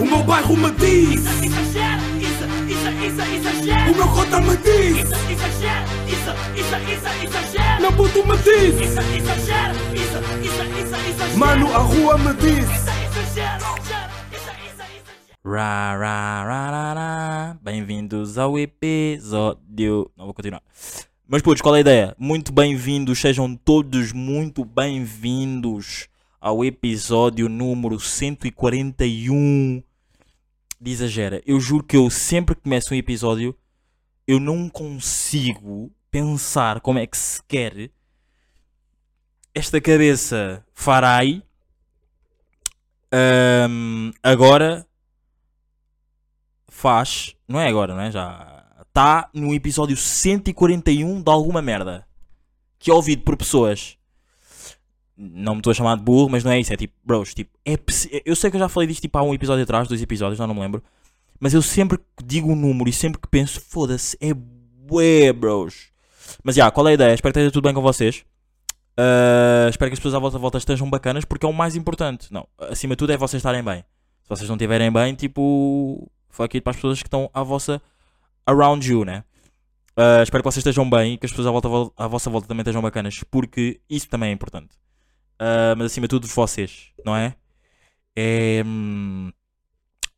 O meu bairro me diz, Isso exagera, isso, isso, isso exagera. o meu cota me diz, Isso exagera, isso, isso, isso exagera. meu puto me diz, Isso exagera, isso, isso, isso exagera. mano, a rua me diz. Isso exagera, isso, isso, exagera. Ra, ra, ra, ra, ra. Bem-vindos ao episódio. Não vou continuar. Mas putos, qual é a ideia? Muito bem-vindos, sejam todos muito bem-vindos ao episódio número 141 de Exagera. Eu juro que eu sempre que começo um episódio, eu não consigo pensar como é que se quer esta cabeça farai ahm, agora faz, não é agora, não é? Já está no episódio 141 de alguma merda que é ouvido por pessoas. Não me estou a chamar de burro, mas não é isso. É tipo, bros, tipo, é eu sei que eu já falei disto tipo, há um episódio atrás, dois episódios, já não me lembro. Mas eu sempre que digo um número e sempre que penso, foda-se, é bué, bros. Mas já, qual é a ideia? Espero que esteja tudo bem com vocês. Uh, espero que as pessoas à vossa volta estejam bacanas porque é o mais importante. Não, acima de tudo é vocês estarem bem. Se vocês não estiverem bem, tipo, fuck it para as pessoas que estão à vossa around you, né? Uh, espero que vocês estejam bem e que as pessoas à, volta, à vossa volta também estejam bacanas porque isso também é importante. Uh, mas acima de tudo, vocês, não é? É. hum,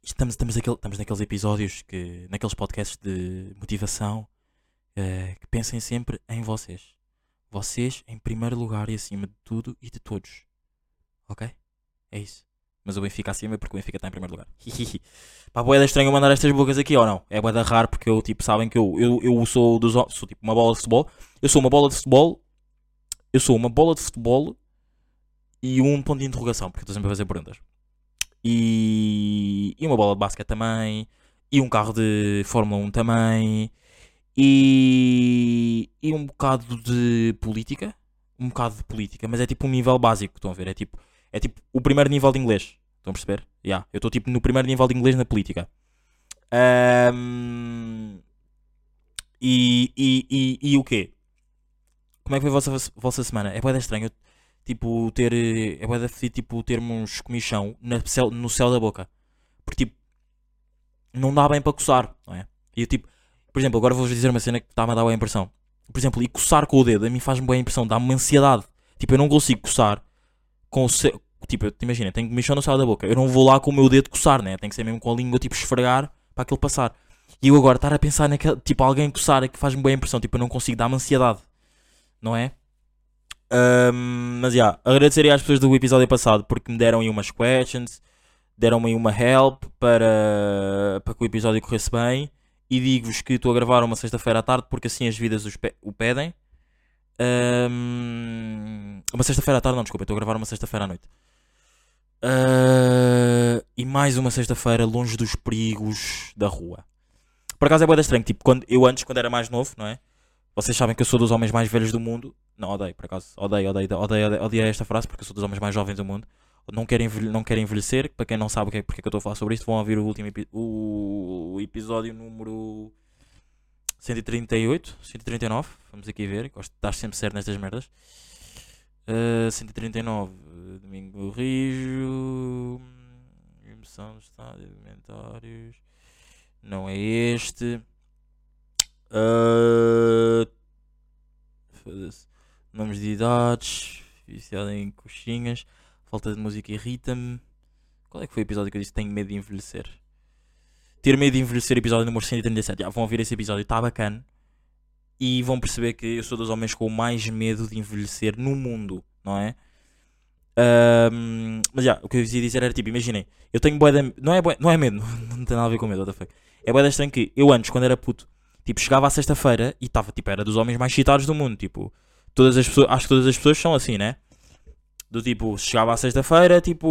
estamos, estamos, naquele, estamos naqueles episódios, que, naqueles podcasts de motivação uh, que pensem sempre em vocês. Vocês em primeiro lugar e acima de tudo e de todos. Ok? É isso. Mas o Benfica acima porque o Benfica está em primeiro lugar. Pá, boeda estranho mandar estas bocas aqui ou não? É boeda raro porque eu, tipo, sabem que eu, eu, eu sou dos sou tipo uma bola de futebol. Eu sou uma bola de futebol. Eu sou uma bola de futebol e um ponto de interrogação, porque eu estou sempre a fazer perguntas. E, e uma bola de basquete também. E um carro de Fórmula 1 também. E, e um bocado de política. Um bocado de política, mas é tipo um nível básico, estão a ver? É tipo, é tipo o primeiro nível de inglês. Estão a perceber? Yeah, eu estou tipo no primeiro nível de inglês na política. Ahm, e, e, e, e o quê? Como é que foi a vossa, vossa semana? É bué da estranho. Tipo, ter. É bué da fedido, tipo, termos comichão na no céu da boca. Porque, tipo, não dá bem para coçar, não é? E eu, tipo, por exemplo, agora vou-vos dizer uma cena que está-me a dar boa impressão. Por exemplo, e coçar com o dedo, a mim faz-me boa impressão, dá-me uma ansiedade. Tipo, eu não consigo coçar com o céu. Tipo, imagina, tenho comichão no céu da boca. Eu não vou lá com o meu dedo coçar, né? Tem que ser mesmo com a língua, tipo, esfregar para aquilo passar. E eu agora estar a pensar naquele. Tipo, alguém coçar é que faz-me boa impressão. Tipo, eu não consigo, dá-me ansiedade. Não é? Ahm, mas já, agradeceria às pessoas do episódio passado porque me deram aí umas questions, deram-me aí uma help para, para que o episódio corresse bem. E digo-vos que estou a gravar uma sexta-feira à tarde porque assim as vidas pe- o pedem. Ahm, uma sexta-feira à tarde, não, desculpa, estou a gravar uma sexta-feira à noite. Ah, e mais uma sexta-feira longe dos perigos da rua. Por acaso é boa estranho, tipo, quando, eu antes, quando era mais novo, não é? Vocês sabem que eu sou dos homens mais velhos do mundo. Não, odeio, por acaso. Odeio, odeio, odeio, odeio, odeio esta frase porque eu sou dos homens mais jovens do mundo. Não quero, envelhe- não quero envelhecer. Para quem não sabe é, porque é que eu estou a falar sobre isto, vão ouvir o último o episódio número 138, 139. Vamos aqui ver. Gosto de estar sempre certo nestas merdas. Uh, 139, Domingo Rijo. Emoção do estado alimentários. Não é este. Uh. Nomes de idades. Viciado em coxinhas. Falta de música irrita-me. Qual é que foi o episódio que eu disse tenho medo de envelhecer? Ter medo de envelhecer, episódio número 137. Já vão ouvir esse episódio, está bacana. E vão perceber que eu sou dos homens com mais medo de envelhecer no mundo, não é? Ahm, mas já, o que eu ia dizer era tipo, imaginem, eu tenho de, não é, não é medo, não tem nada a ver com medo, what the fuck. É de estranho que eu antes, quando era puto, tipo, chegava à sexta-feira e estava, tipo, era dos homens mais citados do mundo, tipo, todas as pessoas, acho que todas as pessoas são assim, né? Do tipo, chegava à sexta-feira, tipo,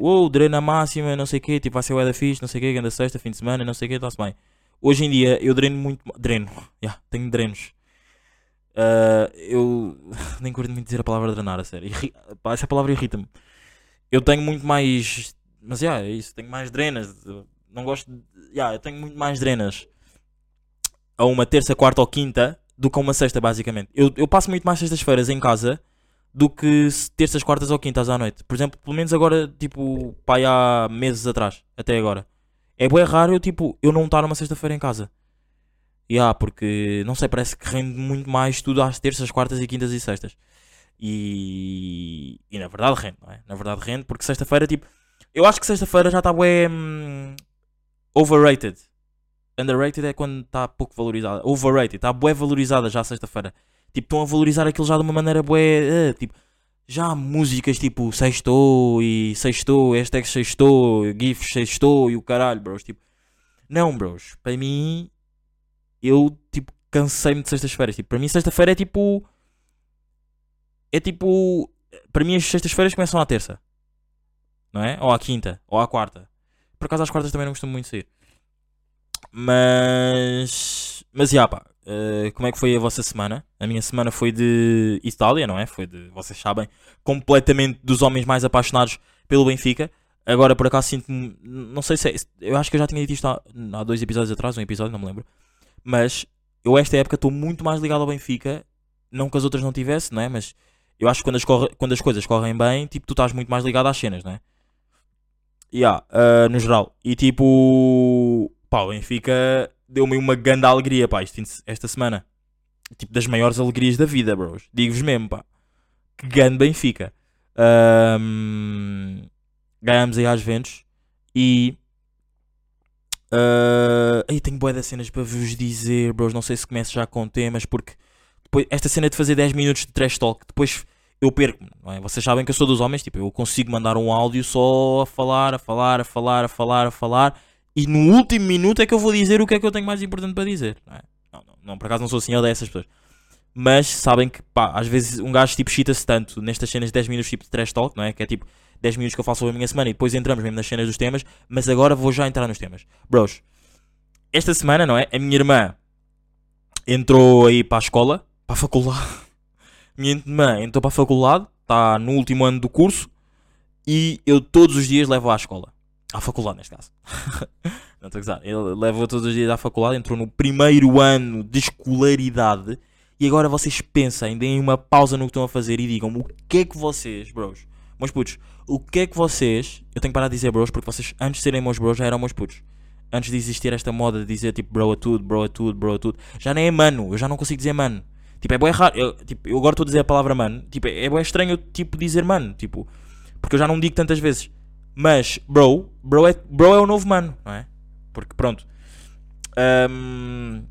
oh, drena máxima, não sei o quê, tipo, vai ser o fixe, não sei o quê, anda sexta, fim de semana, não sei o quê, está-se bem. Hoje em dia eu dreno muito, dreno, já, tenho drenos. Ah, eu nem curto muito dizer a palavra drenar, a sério. Irri- essa palavra irrita-me. Eu tenho muito mais. Mas já, é isso. Tenho mais drenas. Não gosto de. Já, eu tenho muito mais drenas a uma terça, quarta ou quinta do que a uma sexta, basicamente. Eu, eu passo muito mais sextas-feiras em casa do que terças, quartas ou quintas à noite. Por exemplo, pelo menos agora, tipo, pai, há meses atrás, até agora. É bem raro eu, tipo, eu não estar numa sexta-feira em casa. E ah, porque, não sei, parece que rende muito mais tudo às terças, quartas e quintas e sextas. E, e na verdade rende, não é? Na verdade rende, porque sexta-feira, tipo, eu acho que sexta-feira já está bem hum, overrated. Underrated é quando está pouco valorizada. Overrated, está bué valorizada já sexta-feira. Tipo, estão a valorizar aquilo já de uma maneira bué. eh, tipo, já há músicas tipo sextou e sextou, hashtag sextou, gifs sextou e o caralho, bros. Tipo, não, bros. Para mim, eu tipo cansei-me de sextas-feiras. Tipo, para mim, sexta-feira é tipo. É tipo. Para mim, as sextas-feiras começam à terça, não é? Ou à quinta, ou à quarta. Por acaso, às quartas também não costumo muito sair. Mas. Mas, já, pá. eh, como é que foi a vossa semana? A minha semana foi de Itália, não é? Foi de, vocês sabem, completamente dos homens mais apaixonados pelo Benfica. Agora, por acaso, sinto-me. Não sei se é. Eu acho que eu já tinha dito isto há, há dois episódios atrás, um episódio, não me lembro. Mas eu, esta época, estou muito mais ligado ao Benfica. Não que as outras não tivesse, não é? Mas eu acho que quando as, corre- quando as coisas correm bem, tipo, tu estás muito mais ligado às cenas, não é? Yeah, ah, no geral. E tipo, pá, o Benfica deu-me uma grande alegria, pá, esta semana. Tipo, das maiores alegrias da vida, bros. Digo-vos mesmo, pá. Que grande Benfica. Ahm, ganhámos aí às Ventos e. ah, aí tenho boas das cenas para vos dizer, bros. Não sei se começo já com temas, porque depois, esta cena de fazer 10 minutos de trash talk, depois eu perco, é? Vocês sabem que eu sou dos homens, tipo, eu consigo mandar um áudio só a falar, a falar, a falar, a falar, a falar, e no último minuto é que eu vou dizer o que é que eu tenho mais importante para dizer, não é? Não, não, não, por acaso não sou assim, eu dessas pessoas. Mas sabem que, pá, às vezes um gajo tipo chita-se tanto nestas cenas de 10 minutos tipo de trash talk, não é? Que é tipo 10 minutos que eu falo sobre a minha semana e depois entramos mesmo nas cenas dos temas, mas agora vou já entrar nos temas. Bros, esta semana, não é? A minha irmã entrou aí para a escola, para a faculdade. Minha irmã entrou para a faculdade, está no último ano do curso e eu todos os dias levo à escola. À faculdade, neste caso. Não estou a gozar. Ele leva todos os dias à faculdade, entrou no primeiro ano de escolaridade e agora vocês pensem, deem uma pausa no que estão a fazer e digam o que é que vocês, bros, meus putos, o que é que vocês, eu tenho que parar de dizer bros porque vocês antes de serem meus bros já eram meus putos. Antes de existir esta moda de dizer tipo bro a tudo, bro a tudo, bro a tudo, já nem é mano, eu já não consigo dizer mano. Tipo, é bem raro, eu, tipo, eu agora estou a dizer a palavra mano, tipo, é bem estranho tipo dizer mano, tipo, porque eu já não digo tantas vezes. Mas, bro, bro é, bro é o novo mano, não é? Porque pronto. Ahm,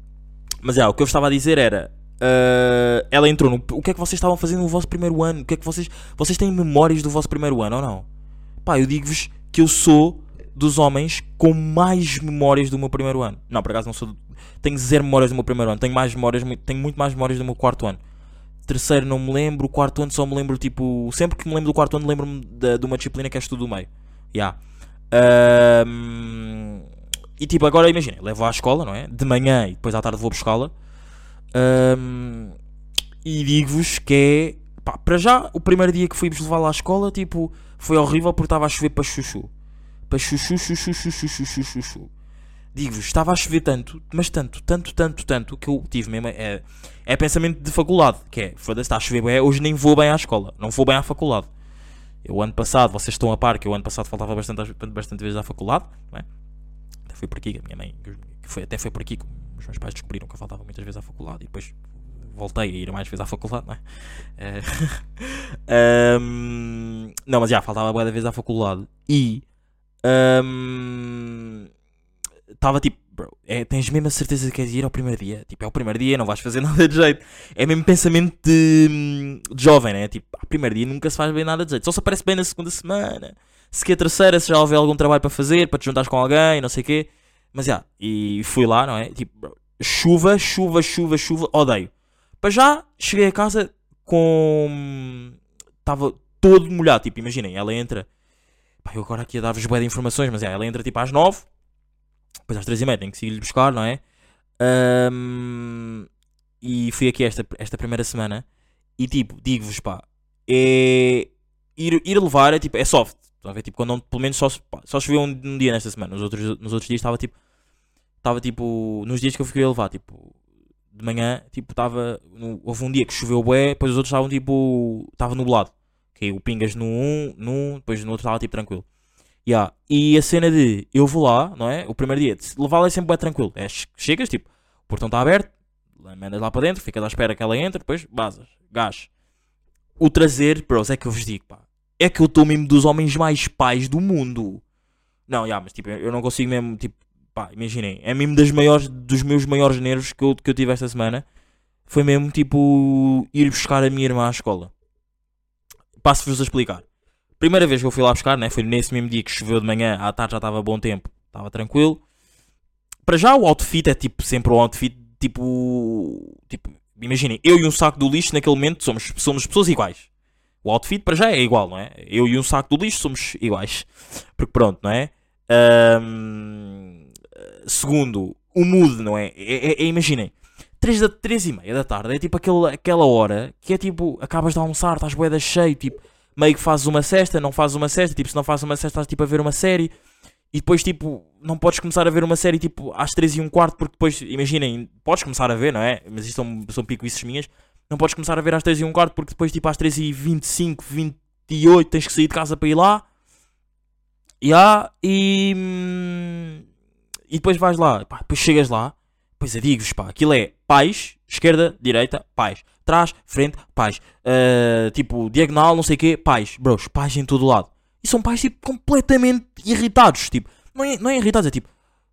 mas é, o que eu estava a dizer era. ah, ela entrou no. O que é que vocês estavam fazendo no vosso primeiro ano? O que é que vocês. Vocês têm memórias do vosso primeiro ano ou não? Pá, eu digo-vos que eu sou dos homens com mais memórias do meu primeiro ano. Não, por acaso não sou. Tenho zero memórias do meu primeiro ano. Tenho mais memórias, tenho muito mais memórias do meu quarto ano. Terceiro não me lembro, quarto ano só me lembro tipo. Sempre que me lembro do quarto ano lembro-me de, de uma disciplina que é estudo do meio. Yeah. Ahm, e tipo, agora imagina, levo à escola, não é? De manhã e depois à tarde vou buscá-la. Ahm, e digo-vos que é. Pá, para já, o primeiro dia que fui-vos levá-la à escola, tipo, foi horrível porque estava a chover para chuchu. Para chuchu, chuchu, chuchu, chuchu, chuchu. Digo-vos, estava a chover tanto, mas tanto, tanto, tanto, tanto, que eu tive mesmo. É, é pensamento de faculdade, que é, foda-se, está a chover bem, hoje nem vou bem à escola, não vou bem à faculdade. Eu ano passado, vocês estão a par que eu ano passado faltava bastante, bastante vezes à faculdade, não é? Até foi por aqui que a minha mãe, que foi, até foi por aqui que os meus pais descobriram que eu faltava muitas vezes à faculdade e depois voltei a ir mais vezes à faculdade, não é? Eh, ahm, não, mas já, faltava boa vez à faculdade e estava tipo, bro, é, tens mesmo a certeza que queres ir ao primeiro dia? Tipo, é o primeiro dia, não vais fazer nada de jeito. É mesmo pensamento de, de jovem, né? Tipo, ah, primeiro dia nunca se faz bem nada de jeito. Só se aparece bem na segunda semana. Se que a terceira, se já houver algum trabalho para fazer, para te juntares com alguém, não sei o quê. Mas já, e fui lá, não é? Tipo, bro, chuva, chuva, chuva, chuva, odeio. Para já, cheguei a casa com. Estava todo molhado. Tipo, imaginem, ela entra. Pá, eu agora aqui a dar-vos bué de informações, mas é, ela entra tipo às 9, depois às 3 e meia tenho que seguir-lhe buscar, não é? Ahm, e fui aqui esta, esta primeira semana e tipo, digo-vos pá, é. Ir, ir levar é tipo, é soft. Estão a ver? Tipo, quando não, pelo menos só, pá, só choveu um, um dia nesta semana. Nos outros, nos outros dias estava tipo. Estava tipo. Nos dias que eu fiquei a levar, tipo. de manhã, tipo, estava. Houve um dia que choveu bué, depois os outros estavam tipo. Estava nublado. Caiu pingas no um, num, depois no outro estava tipo tranquilo. Yeah. E a cena de eu vou lá, não é? O primeiro dia, levá-la é sempre bué tranquilo. É, che- chegas, tipo, o portão está aberto, mandas lá para dentro, ficas à espera que ela entre, depois basas, gás. O trazer, bros, é que eu vos digo, pá. É que eu estou mesmo dos homens mais pais do mundo. Não, já, mas tipo, eu não consigo mesmo, tipo, pá, imaginem, é mesmo das maiores, dos meus maiores nervos que eu, que eu tive esta semana. Foi mesmo, tipo, ir buscar a minha irmã à escola. Passo-vos a explicar. Primeira vez que eu fui lá buscar, né? Foi nesse mesmo dia que choveu de manhã, à tarde já estava bom tempo, estava tranquilo. Para já o outfit é tipo sempre um outfit tipo. Tipo, imaginem, eu e um saco do lixo naquele momento somos, somos pessoas iguais. O outfit para já é igual, não é? Eu e um saco do lixo somos iguais. Porque pronto, não é? Ahm, segundo, o mood, não é? É- é- é- imaginem, 3, da, 3 e meia da tarde é tipo aquele, aquela hora que é tipo, acabas de almoçar, estás boeda cheio, tipo, meio que fazes uma cesta, não fazes uma cesta, tipo, se não fazes uma cesta estás tipo a ver uma série e depois tipo, não podes começar a ver uma série tipo às 3 e um quarto porque depois, imaginem, podes começar a ver, não é? Mas isto são, são picuices minhas, não podes começar a ver às 3 e um quarto porque depois tipo às 3 e 25, 28 tens que sair de casa para ir lá. Ya, e, hum, e depois vais lá, pá, depois chegas lá, depois eu digo-vos, pá, aquilo é pais, esquerda, direita, pais, trás, frente, pais, Ah, tipo, diagonal, não sei o quê, pais, bros, pais em todo lado. E são pais, tipo, completamente irritados, tipo, não é, não é irritados, é tipo,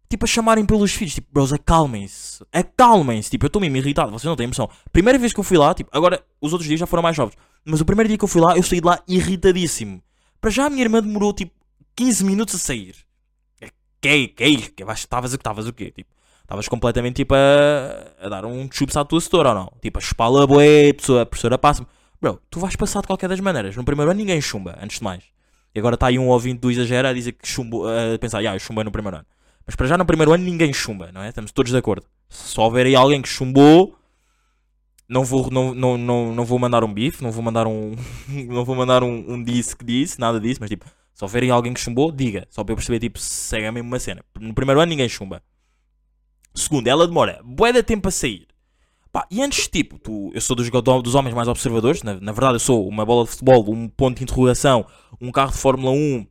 tipo, a chamarem pelos filhos, tipo, bros, acalmem-se, acalmem-se, tipo, eu estou mesmo irritado, vocês não têm noção. Primeira vez que eu fui lá, tipo, agora, os outros dias já foram mais jovens, mas o primeiro dia que eu fui lá, eu saí de lá irritadíssimo. Para já a minha irmã demorou, tipo, 15 minutos a sair. É, Que é, que é isto? Que Estavas o que estavas o quê? Tipo, estavas completamente, tipo, a, a dar um chups à tua setora ou não? Tipo, a bué, a pessoa, professora passa-me. Bro, tu vais passar de qualquer das maneiras. No primeiro ano ninguém chumba, antes de mais. E agora está aí um ouvinte do exagero a dizer que chumbo, a pensar, ah, eu chumbei no primeiro ano. Mas para já no primeiro ano ninguém chumba, não é? Estamos todos de acordo. Se houver aí alguém que chumbou, não vou, não, não, não, não vou mandar um bife, não vou mandar um. não vou mandar um, um disse que disse, nada disso, mas tipo, se aí alguém que chumbou, diga. Só para eu perceber, tipo, se segue a mesma cena. No primeiro ano ninguém chumba. Segundo, ela demora bué de tempo a sair. Pá, e antes, tipo, tu, eu sou dos, dos homens mais observadores. Na, na verdade, eu sou uma bola de futebol, um ponto de interrogação, um carro de Fórmula 1.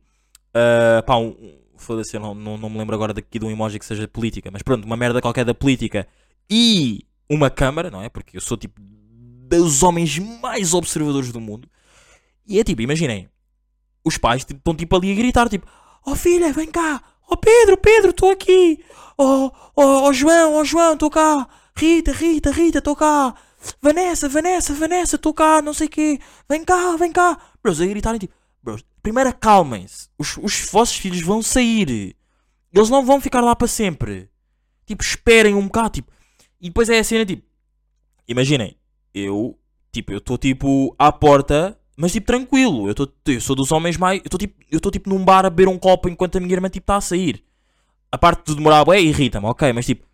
ah, pá, um. Foda-se, eu não, não, não me lembro agora daqui de um emoji que seja política. Mas pronto, uma merda qualquer da política. E uma câmara, não é? Porque eu sou tipo dos homens mais observadores do mundo. E é tipo, imaginem, os pais tipo, estão tipo ali a gritar, tipo, oh filha, vem cá, oh Pedro, Pedro, estou aqui, oh, oh, oh João, oh João, estou cá, Rita, Rita, Rita, estou cá, Vanessa, Vanessa, Vanessa, estou cá, não sei o quê, vem cá, vem cá. Bros, a gritarem tipo, bros, primeiro acalmem-se, os, os vossos filhos vão sair, eles não vão ficar lá para sempre. Tipo, esperem um bocado, tipo, e depois é a cena, tipo, imaginem, eu, tipo, eu estou tipo à porta, mas tipo tranquilo. Eu, tô, eu sou dos homens mais. Eu estou tipo, eu tipo num bar a beber um copo enquanto a minha irmã tipo está a sair. A parte de demorar bué irrita-me, ok, mas tipo,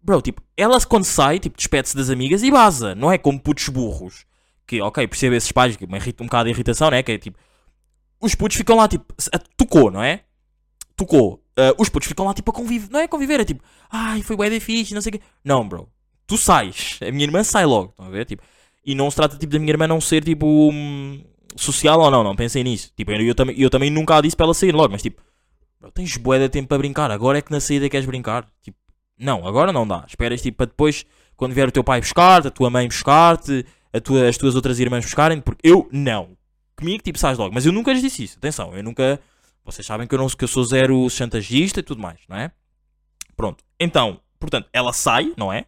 bro, tipo, ela quando sai, tipo, despede-se das amigas e vaza. Não é como putos burros. Que, ok, percebo esses pais, que me irrita um bocado de irritação, né? Que é tipo, os putos ficam lá tipo, tocou, não é? Tocou. Ah, os putos ficam lá tipo a conviver, não é conviver, é tipo, ai, foi bué fixe, não sei o quê. Não, bro, tu sais. A minha irmã sai logo, estão a ver? Tipo, e não se trata tipo da minha irmã não ser tipo social ou não, não pensei nisso. Tipo, eu, eu também, eu também nunca a disse para ela sair logo, mas tipo, tens bué de tempo para brincar, agora é que na saída queres brincar. Tipo, não, agora não dá. Esperas tipo para depois, quando vier o teu pai buscar-te, a tua mãe buscar-te, tua, as tuas outras irmãs buscarem, porque eu não. Comigo tipo sais logo, mas eu nunca lhes disse isso. Atenção, eu nunca. Vocês sabem que eu, não, que eu sou zero chantagista e tudo mais, não é? Pronto. Então, portanto, ela sai, não é?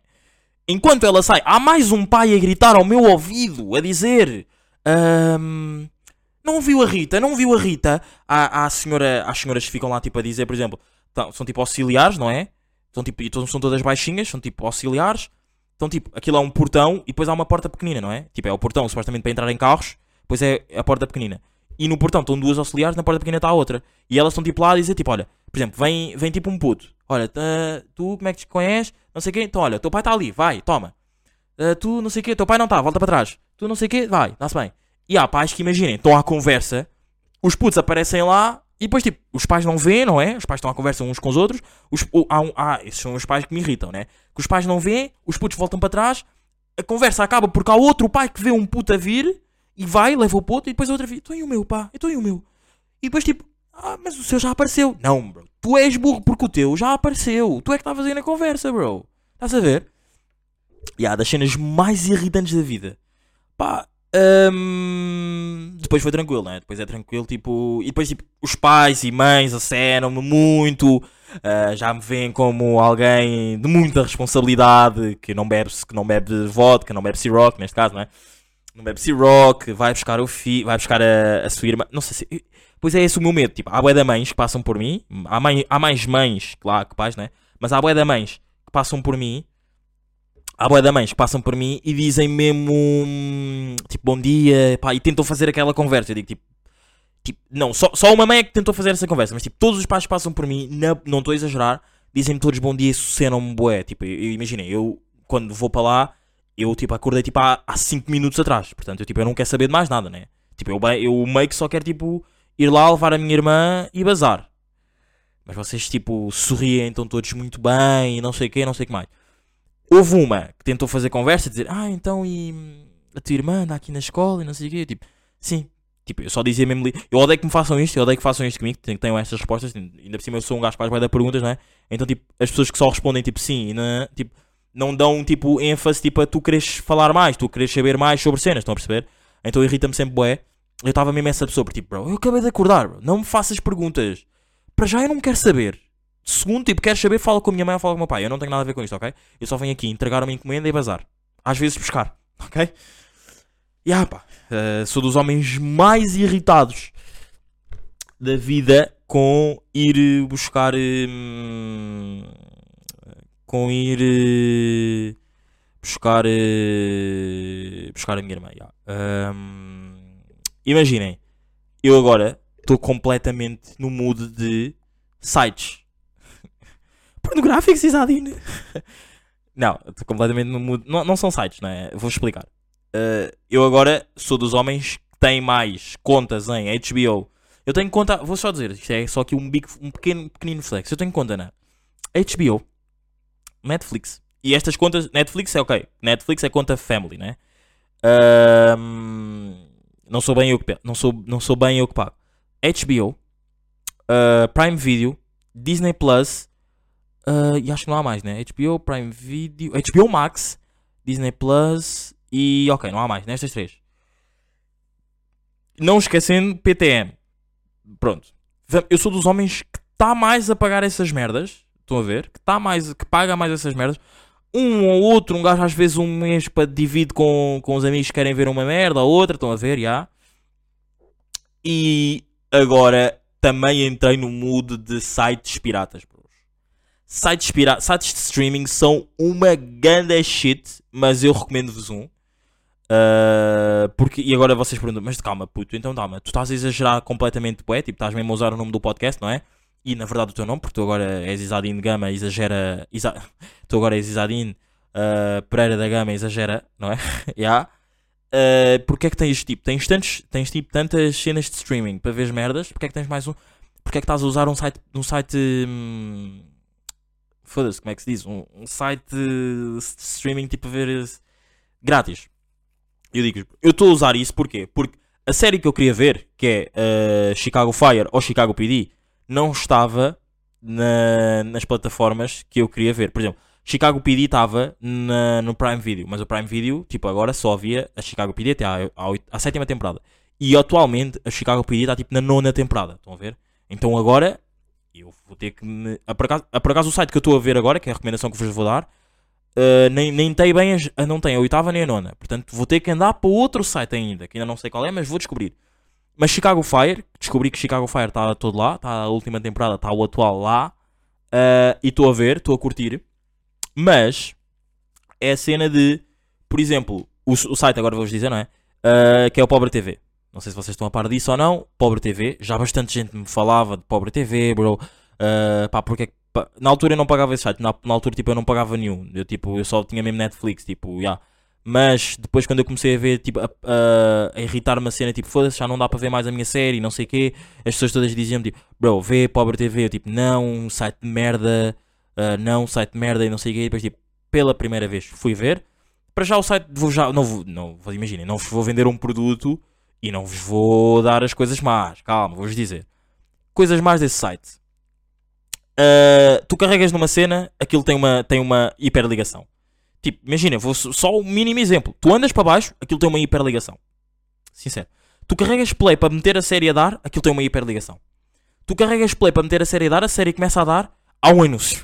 Enquanto ela sai, há mais um pai a gritar ao meu ouvido, a dizer: "Ahm, Não viu a Rita, não viu a Rita. Há, há, senhora, as senhoras que ficam lá tipo a dizer, por exemplo, tão- são tipo auxiliares, não é? São, tipo, são todas baixinhas, são tipo auxiliares. Então, tipo, aquilo é um portão e depois há uma porta pequenina, não é? Tipo, é o portão supostamente para entrar em carros, depois é a porta pequenina. E no portão estão duas auxiliares, na porta pequena está a outra. E elas estão tipo lá a dizer, tipo, olha, por exemplo, vem, vem tipo um puto. Olha, tá- tu como é que te conheces? Não sei quê. Então, olha, teu pai está ali, vai, toma. Ah, tu não sei o quê, teu pai não está, volta para trás. Tu não sei o quê, vai, dá-se bem. E há pais que imaginem, estão à conversa, os putos aparecem lá E depois, tipo, os pais não vêem, não é? Os pais estão à conversa uns com os outros. Os, o- há um- esses são os pais que me irritam, né? Que os pais não vêem, os putos voltam para trás, a conversa acaba porque há outro pai que vê um puto a vir e vai, leva o puto, e depois a outra vez, então e o meu, pá? Então e o meu? E depois, tipo, ah, mas o seu já apareceu. Não, bro. Tu és burro porque o teu já apareceu. Tu é que estavas aí na conversa, bro. Estás a ver? Há das cenas mais irritantes da vida. Pá, hum, depois foi tranquilo, né? Depois é tranquilo, tipo. E depois, tipo, os pais e mães acenam-me muito. ah, já me veem como alguém de muita responsabilidade. Que não bebe, que não bebe vodka, não bebe Ciroc, neste caso, não é? Não bebe Ciroc, vai buscar o filho, vai buscar a, a sua irmã. Não sei se. Pois é esse o meu medo. Tipo, há bué mães que passam por mim. Há, mãe, há mais mães, claro, que pais, né? Mas há bué mães que passam por mim há boia da mães passam por mim e dizem mesmo hum, tipo bom dia pá, e tentam fazer aquela conversa. Eu digo tipo, tipo não, só, só uma mãe é que tentou fazer essa conversa, mas tipo, todos os pais passam por mim, não estou a exagerar, dizem-me todos bom dia e sucenam-me boé. Tipo, eu, eu- imaginem, eu quando vou para lá, eu tipo acordei tipo há 5 minutos atrás, portanto eu, tipo, eu não quero saber de mais nada, né? Tipo, eu, eu meio que só quero tipo ir lá levar a minha irmã e bazar. Mas vocês tipo sorriem, estão todos muito bem e não sei o que, não sei o que mais. Houve uma que tentou fazer conversa, dizer, ah, então e a tua irmã anda aqui na escola e não sei o quê. Tipo, sim. Tipo, eu só dizia mesmo eu odeio que me façam isto, eu odeio que façam isto comigo, que tenham estas respostas, ainda por cima eu sou um gajo que faz de perguntas, não é? Então, tipo, as pessoas que só respondem tipo sim não, tipo, não dão tipo ênfase tipo, a tu queres falar mais, tu queres saber mais sobre cenas, estão a perceber? Então irrita-me sempre bué. Eu estava mesmo essa pessoa, porque tipo, bro, eu acabei de acordar, bro, não me faças perguntas. Para já eu não quero saber. Segundo, tipo, queres saber, fala com a minha mãe ou fala com o meu pai. Eu não tenho nada a ver com isto, ok? Eu só venho aqui entregar uma encomenda e bazar. Às vezes buscar, ok? E ah, pá, eh, sou dos homens mais irritados da vida com ir eh, buscar. hum, com ir. eh, buscar. eh, buscar a minha irmã. Hum, imaginem, eu agora estou completamente no mood de sites pornográficos, Isadine. não, estou completamente no mood. Não, não são sites, não é? Vou explicar. Uh, eu agora sou dos homens que têm mais contas em HBO. Eu tenho conta, vou só dizer, isto é só aqui um, big, um pequeno, pequenino flex. Eu tenho conta na HBO, Netflix. E estas contas, Netflix é ok. Netflix é conta family, né? Não sou bem eu que, não sou, não sou bem eu que pago. HBO, uh, Prime Video, Disney Plus, uh, e acho que não há mais, né? HBO, Prime Video, HBO Max, Disney Plus e ok, não há mais, nestas três. Não esquecendo PTM. Pronto. Eu sou dos homens que está mais a pagar essas merdas. Estão a ver? Que, tá mais, que paga mais essas merdas. Um ou outro, um gajo às vezes um mês para divide com, com os amigos que querem ver uma merda, ou outra, estão a ver, já. E agora também entrei no mood de sites piratas. Sites, sites de streaming são uma ganda shit, mas eu recomendo-vos um. Uh, porque, e agora vocês perguntam, mas calma, puto, então calma, tu estás a exagerar completamente, bué, tipo, estás mesmo a usar o nome do podcast, não é? E na verdade o teu nome, porque tu agora és Isadine Gama, exagera. Isa, tu agora és Isadine uh, Pereira da Gama, exagera, não é? Já. Uh, porque é que tens tipo, tens, tantos, tens tipo tantas cenas de streaming para ver merdas? Porque é que tens mais um? Porque é que estás a usar um site, um site hum, foda-se, como é que se diz? Um, um site de streaming tipo a ver eh, grátis. Eu digo, eu estou a usar isso porquê? Porque a série que eu queria ver, que é uh, Chicago Fire ou Chicago PD, não estava na- nas plataformas que eu queria ver. Por exemplo, Chicago PD estava no Prime Video, mas o Prime Video, tipo, agora só havia a Chicago PD até à sétima temporada. E atualmente a Chicago PD está tipo na nona temporada. Estão a ver? Então agora eu vou ter que me. ah, Por acaso, ah, por acaso o site que eu estou a ver agora, que é a recomendação que vos vou dar, ah, nem, nem tem bem as, não tem a oitava nem a nona. Portanto, vou ter que andar para outro site ainda, que ainda não sei qual é, mas vou descobrir. Mas Chicago Fire, descobri que Chicago Fire está todo lá, está a última temporada, está o atual lá. ah, e estou a ver, estou a curtir. Mas é a cena de, por exemplo, o, o site agora vou-vos dizer, não é? Ah, que é o Pobre TV. Não sei se vocês estão a par disso ou não. Pobre TV. Já bastante gente me falava de Pobre TV, bro. Ah, pá, porque é que- pá, na altura eu não pagava esse site. Na, na altura, tipo, eu não pagava nenhum. Eu, tipo, eu só tinha mesmo Netflix, tipo, já. Mas depois, quando eu comecei a ver, tipo, a, a- a irritar-me a cena, tipo, foda-se, já não dá para ver mais a minha série, não sei o quê. As pessoas todas diziam-me, tipo, bro, vê Pobre TV. Eu, tipo, não, site de merda, ah, não, site de merda e não sei o quê. E depois, tipo, pela primeira vez fui ver. Para já o site, vou já, não vou, não, imaginem, não vou vender um produto e não vos vou dar as coisas más. Calma, vou-vos dizer. Coisas más desse site. Ah, tu carregas numa cena, aquilo tem uma, tem uma hiperligação. Tipo, imagina, vou só um mínimo exemplo. Tu andas para baixo, aquilo tem uma hiperligação. Sincero. Tu carregas play para meter a série a dar, aquilo tem uma hiperligação. Tu carregas play para meter a série a dar, a série começa a dar, há um anúncio.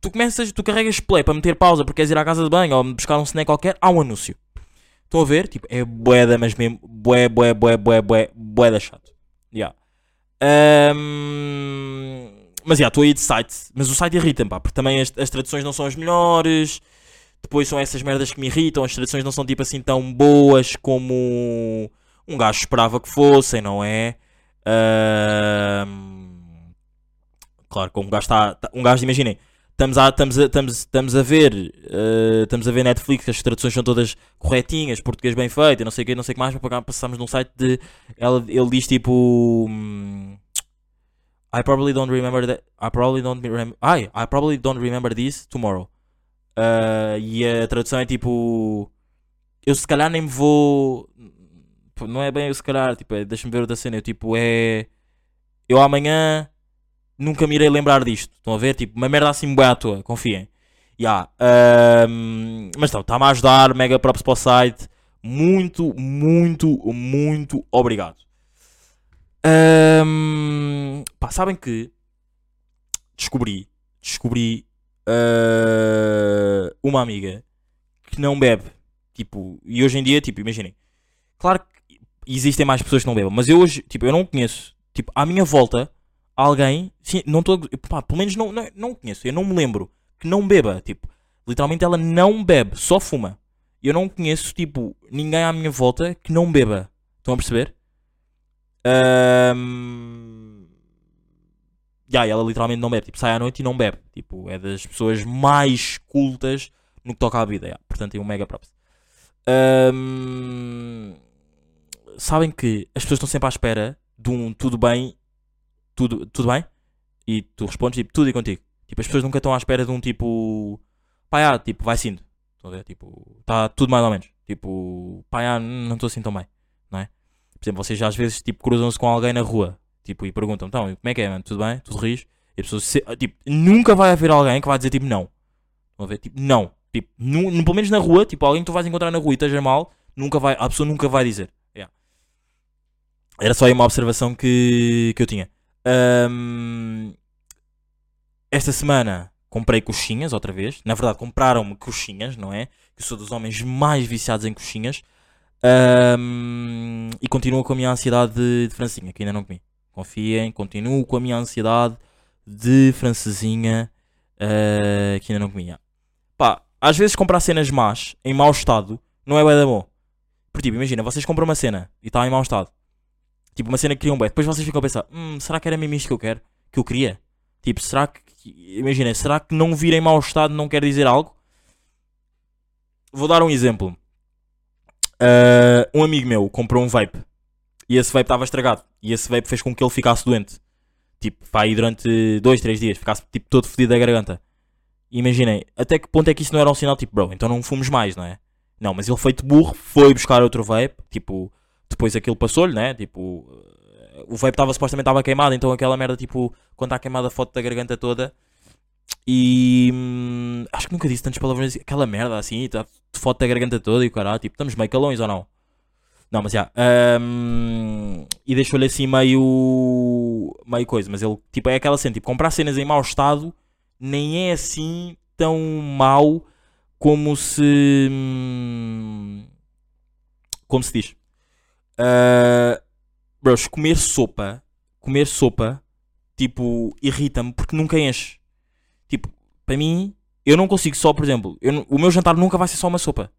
Tu, começas, tu carregas play para meter pausa porque queres ir à casa de banho ou buscar um snack qualquer, há um anúncio. Estão a ver? Tipo, é boeda, mas mesmo, bué, bué, bué, bué, bué, bué chato. Yeah. Ahm, mas já, estou aí de site. Mas o site irrita-me, pá, porque também as, as traduções não são as melhores. Depois são essas merdas que me irritam. As traduções não são tipo assim tão boas como um gajo esperava que fossem, não é? Ahm, claro, como um gajo está. tá- Um gajo, imaginem, estamos a, estamos a, estamos, estamos a ver. eh, estamos a ver Netflix, as traduções são todas corretinhas, português bem feito, não sei o que, não sei que mais, para cá passamos num site de. Ela, ele diz tipo. hum, I probably don't remember that. I probably don't remember. I, I probably don't remember this tomorrow. Uh, e a tradução é tipo. Eu se calhar nem me vou. Não é bem eu se calhar, tipo, é, deixa-me ver outra cena. Eu tipo, é. Eu amanhã nunca me irei lembrar disto. Estão a ver? Tipo, uma merda assim boa à toa, confiem. Ya, ahm, mas então, está-me a ajudar. Mega props para o site. Muito, muito, muito obrigado. Ahm, pá, sabem que descobri, descobri ah, uma amiga que não bebe. Tipo, e hoje em dia, tipo, imaginem. Claro que existem mais pessoas que não bebam, mas eu hoje, tipo, eu não conheço. Tipo, à minha volta, alguém, sim, não estou, pá, pelo menos não, não, não conheço, eu não me lembro que não beba. Tipo, literalmente ela não bebe, só fuma. Eu não conheço, tipo, ninguém à minha volta que não beba. Estão a perceber? Ahm, Ya, ela literalmente não bebe. Tipo, sai à noite e não bebe. Tipo, é das pessoas mais cultas no que toca à vida. ya. Portanto, tem um mega props. Ahm, sabem que as pessoas estão sempre à espera de um tudo bem, tudo, tudo bem? E tu respondes tipo, tudo e contigo. Tipo, as pessoas nunca estão à espera de um tipo, pá, já, tipo, vai sim. Estão a ver? Tipo, está tudo mais ou menos. Tipo, pá, já, não estou assim tão bem. Não é? Por exemplo, vocês às vezes tipo, cruzam-se com alguém na rua. Tipo, e perguntam, então, como é que é, mano? Tudo bem? Tudo ris? E as pessoas, se- tipo, nunca vai haver alguém que vai dizer tipo, não. Estão a ver? Tipo, não. Tipo, nu- pelo menos na rua, tipo, alguém que tu vais encontrar na rua e esteja mal, nunca vai, a pessoa nunca vai dizer. Era só aí uma observação que, que eu tinha. Ahm, esta semana comprei coxinhas outra vez. Na verdade, compraram-me coxinhas, não é? Que sou dos homens mais viciados em coxinhas. Ahm, e continuo com a minha ansiedade de, de francesinha, que ainda não comi. Confiem, continuo com a minha ansiedade de francesinha, ah, que ainda não comi. yeah. Pá, às vezes comprar cenas más, em mau estado, não é bué da bom. Porque tipo, imagina, vocês compram uma cena e está em mau estado. Tipo, uma cena que queriam bem. Depois vocês ficam a pensar, hum, será que era mesmo isto que eu quero? Que eu queria? Tipo, será que. Imagina, será que não vir em mau estado não quer dizer algo? Vou dar um exemplo. Ah, um amigo meu comprou um vape e esse vape estava estragado. E esse vape fez com que ele ficasse doente. Tipo, vai durante dois, três dias, ficasse tipo todo fedido da garganta. Imaginem, até que ponto é que isso não era um sinal tipo, bro, então não fumes mais, não é? Não, mas ele feito burro, foi buscar outro vape, tipo, depois aquilo passou-lhe, né? Tipo, eh, o vape estava supostamente estava queimado, então aquela merda, tipo, quando está queimada a foto da garganta toda. E hum, acho que nunca disse tantas palavras, aquela merda assim, tá, foto da garganta toda e o caralho, tipo, estamos meio calões ou não? Não, mas já. hum, e deixou-lhe assim meio. meio coisa, mas ele, tipo, é aquela cena, tipo, comprar cenas em mau estado nem é assim tão mau como se. hum, como se diz. Ah, bros, comer sopa, comer sopa, tipo, irrita-me porque nunca enche. Tipo, para mim, eu não consigo só, por exemplo, eu o meu jantar nunca vai ser só uma sopa.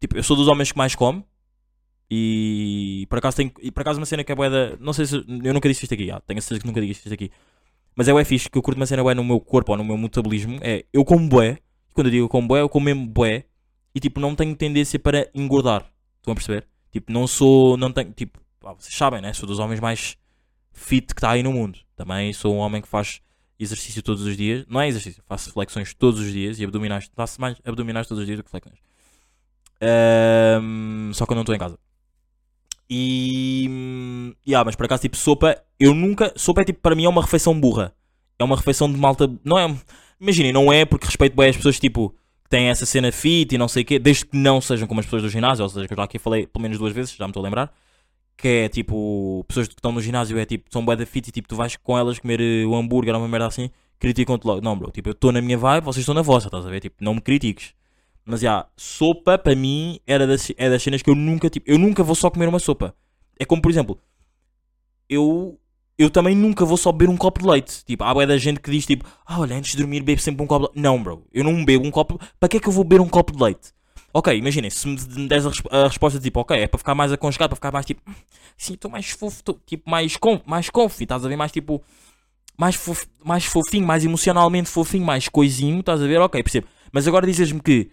Tipo, eu sou dos homens que mais come. E por acaso tenho, e por acaso uma cena que é bué da, não sei se eu nunca disse isto aqui, ah, tenho a certeza que nunca disse isto aqui. Mas é bué fixe que eu curto uma cena bué no meu corpo ou no meu metabolismo, é eu como bué, e quando eu digo eu como bué, eu como mesmo bué e tipo, não tenho tendência para engordar. Estão a perceber? Tipo, não sou. Não tenho. Tipo, pá, vocês sabem, né? Sou dos homens mais fit que está aí no mundo. Também sou um homem que faz exercício todos os dias. Não é exercício, faço flexões todos os dias e abdominais. Faço mais abdominais todos os dias do que flexões. Ahm, só quando não estou em casa. E. Yeah, mas por acaso, tipo, sopa, eu nunca. Sopa é tipo, para mim, é uma refeição burra. É uma refeição de malta. Não é. Imaginem, não é porque respeito bem as pessoas, tipo, que têm essa cena fit e não sei o quê, desde que não sejam como as pessoas do ginásio, ou seja, que eu já aqui falei pelo menos duas vezes, já me estou a lembrar. Que é tipo, pessoas que estão no ginásio é tipo, são bué da fit e tipo, tu vais com elas comer eh, o hambúrguer ou uma merda assim, criticam-te logo. Não, bro, tipo, eu estou na minha vibe, vocês estão na vossa, estás a ver? Tipo, não me critiques. Mas já, sopa para mim era das, é das cenas que eu nunca, tipo, eu nunca vou só comer uma sopa. É como, por exemplo, eu, eu também nunca vou só beber um copo de leite. Tipo, há bué da gente que diz tipo, ah, olha, antes de dormir bebo sempre um copo de leite. Não, bro, eu não bebo um copo. Para que é que eu vou beber um copo de leite? Ok, imaginem, se me des a, resp- a resposta tipo, ok, é para ficar mais aconchegado, para ficar mais tipo, sim, estou mais fofo, tô, tipo, mais com, mais confi, estás a ver, mais tipo, mais, fof, mais fofinho, mais emocionalmente fofinho, mais coisinho, estás a ver, ok, percebo. Mas agora dizes-me que,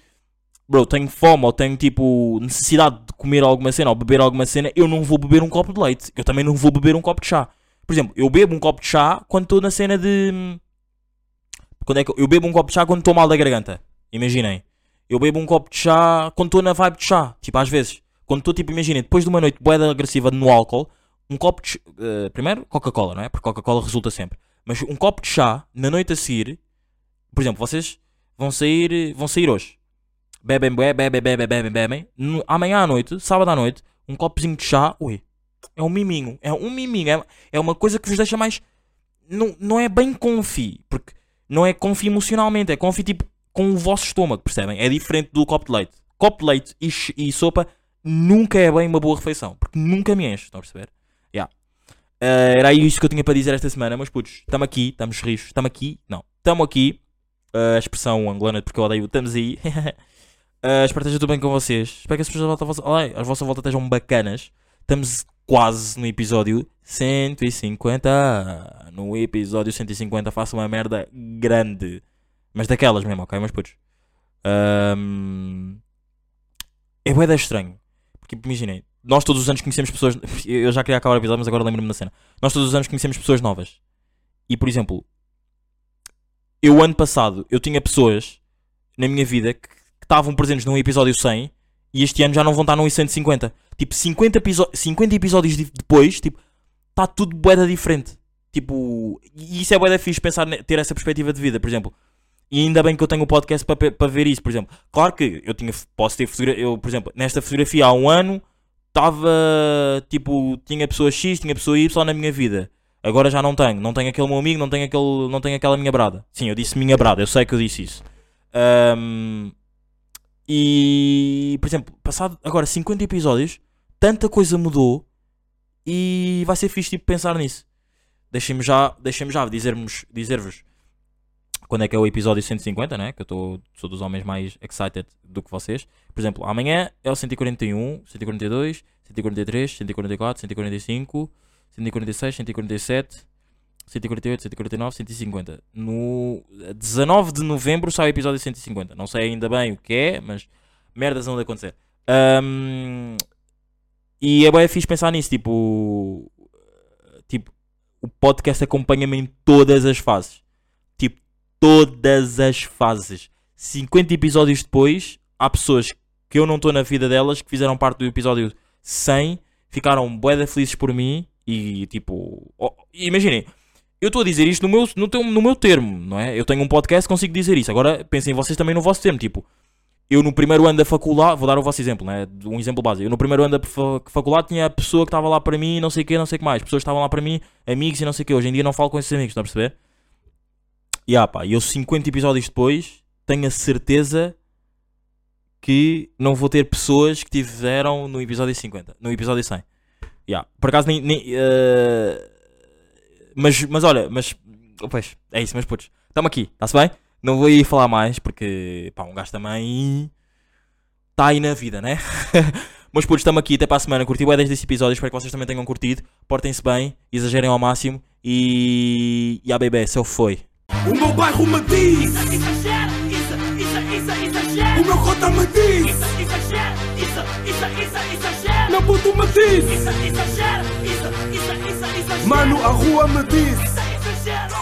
bro, tenho fome ou tenho tipo necessidade de comer alguma cena ou beber alguma cena, eu não vou beber um copo de leite, eu também não vou beber um copo de chá. Por exemplo, eu bebo um copo de chá quando estou na cena de. Quando é que eu, bebo um copo de chá quando estou mal da garganta. Imaginem. Eu bebo um copo de chá quando estou na vibe de chá. Tipo, às vezes. Quando estou, tipo, imaginem, depois de uma noite boeda agressiva no álcool, um copo de. eh, primeiro, Coca-Cola, não é? Porque Coca-Cola resulta sempre. Mas um copo de chá, na noite a seguir. Por exemplo, vocês vão sair, vão sair hoje. Bebem, bebem, bebem, bebem, bebem, bebem. Amanhã à noite, sábado à noite, um copozinho de chá. Ui. É um miminho. É um miminho. É, é uma coisa que vos deixa mais. Não, não é bem confi. Porque não é confi emocionalmente. É confi tipo com o vosso estômago, percebem? É diferente do copo de leite. Copo de leite e, e sopa nunca é bem uma boa refeição. Porque nunca me enche. Estão a perceber? Yeah. Eh, era isso que eu tinha para dizer esta semana. Mas putos, estamos aqui. Estamos rios. Estamos aqui. Não. Estamos aqui. Eh, a expressão angolana porque eu odeio. Estamos aí. Eh, espero que esteja tudo bem com vocês. Espero que as pessoas olha, à vossa volta estejam bacanas. Estamos quase no episódio 150. No episódio 150 faço uma merda grande. Mas daquelas mesmo, ok? Mas putos. Ahm, É bué estranho. Porque imaginem, nós todos os anos conhecemos pessoas. Eu já queria acabar o episódio, mas agora lembro-me da cena. Nós todos os anos conhecemos pessoas novas. E por exemplo, eu ano passado eu tinha pessoas na minha vida que estavam presentes num episódio 100 e este ano já não vão estar num 150. Tipo, 50, episo 50 episódios de- depois, tipo, está tudo boeda diferente. Tipo, e isso é boeda fixe pensar, ter essa perspectiva de vida, por exemplo. E ainda bem que eu tenho o podcast para para ver isso, por exemplo. Claro que eu tinha, posso ter fotografia, eu, por exemplo, nesta fotografia há um ano estava, tipo, tinha pessoa X, tinha pessoa Y na minha vida. Agora já não tenho, não tenho aquele meu amigo, não tenho, aquele, não tenho aquela minha brada. Sim, eu disse minha brada, eu sei que eu disse isso. Ahm, e, por exemplo, passado agora 50 episódios, tanta coisa mudou e vai ser fixe tipo, pensar nisso. Deixem-me já, deixem já dizer-vos dizer-vos quando é que é o episódio 150, né? Que eu tô, sou dos homens mais excited do que vocês. Por exemplo, amanhã é o 141, 142, 143, 144, 145, 146, 147, 148, 149, 150. No 19 de novembro sai o episódio 150. Não sei ainda bem o que é, mas merdas vão acontecer. Ahm, e é bem fixe pensar nisso. Tipo, tipo, o podcast acompanha-me em todas as fases. Tipo, todas as fases. 50 episódios depois, há pessoas que eu não estou na vida delas que fizeram parte do episódio 100, ficaram bué felizes por mim e tipo, oh, imaginem, eu estou a dizer isto no meu, no, teu, no meu termo, não é? Eu tenho um podcast, consigo dizer isso. Agora pensem vocês também no vosso termo. Tipo, eu no primeiro ano da faculdade, vou dar o vosso exemplo, né? Um exemplo básico. Eu no primeiro ano da fa- faculdade tinha a pessoa que estava lá para mim, não sei o que, não sei o que mais. Pessoas estavam lá para mim, amigos e não sei o que. Hoje em dia não falo com esses amigos, estão a perceber? E ah, pá, eu 50 episódios depois tenho a certeza que não vou ter pessoas que tiveram no episódio 50, no episódio 100. Yeah. Por acaso nem. nem, eh, mas, mas olha, mas. Pois, é isso, mas putos. Estamos aqui, está-se bem? Não vou ir falar mais porque, pá, um gajo também. Está aí na vida, né? mas putos, estamos aqui até para a semana. Curti desde esse episódio, espero que vocês também tenham curtido. Portem-se bem, exagerem ao máximo e. E a bebê, seu foi. O meu bairro me diz Exagera, exa- exa- exa- exagera. O meu cota me disse. Isso, exagero, isso, isso, isso, exagero. Meu puto me disse. Isso, exagero, isso, isso, isso, exagero. Mano, a rua me disse. Isso, exagero,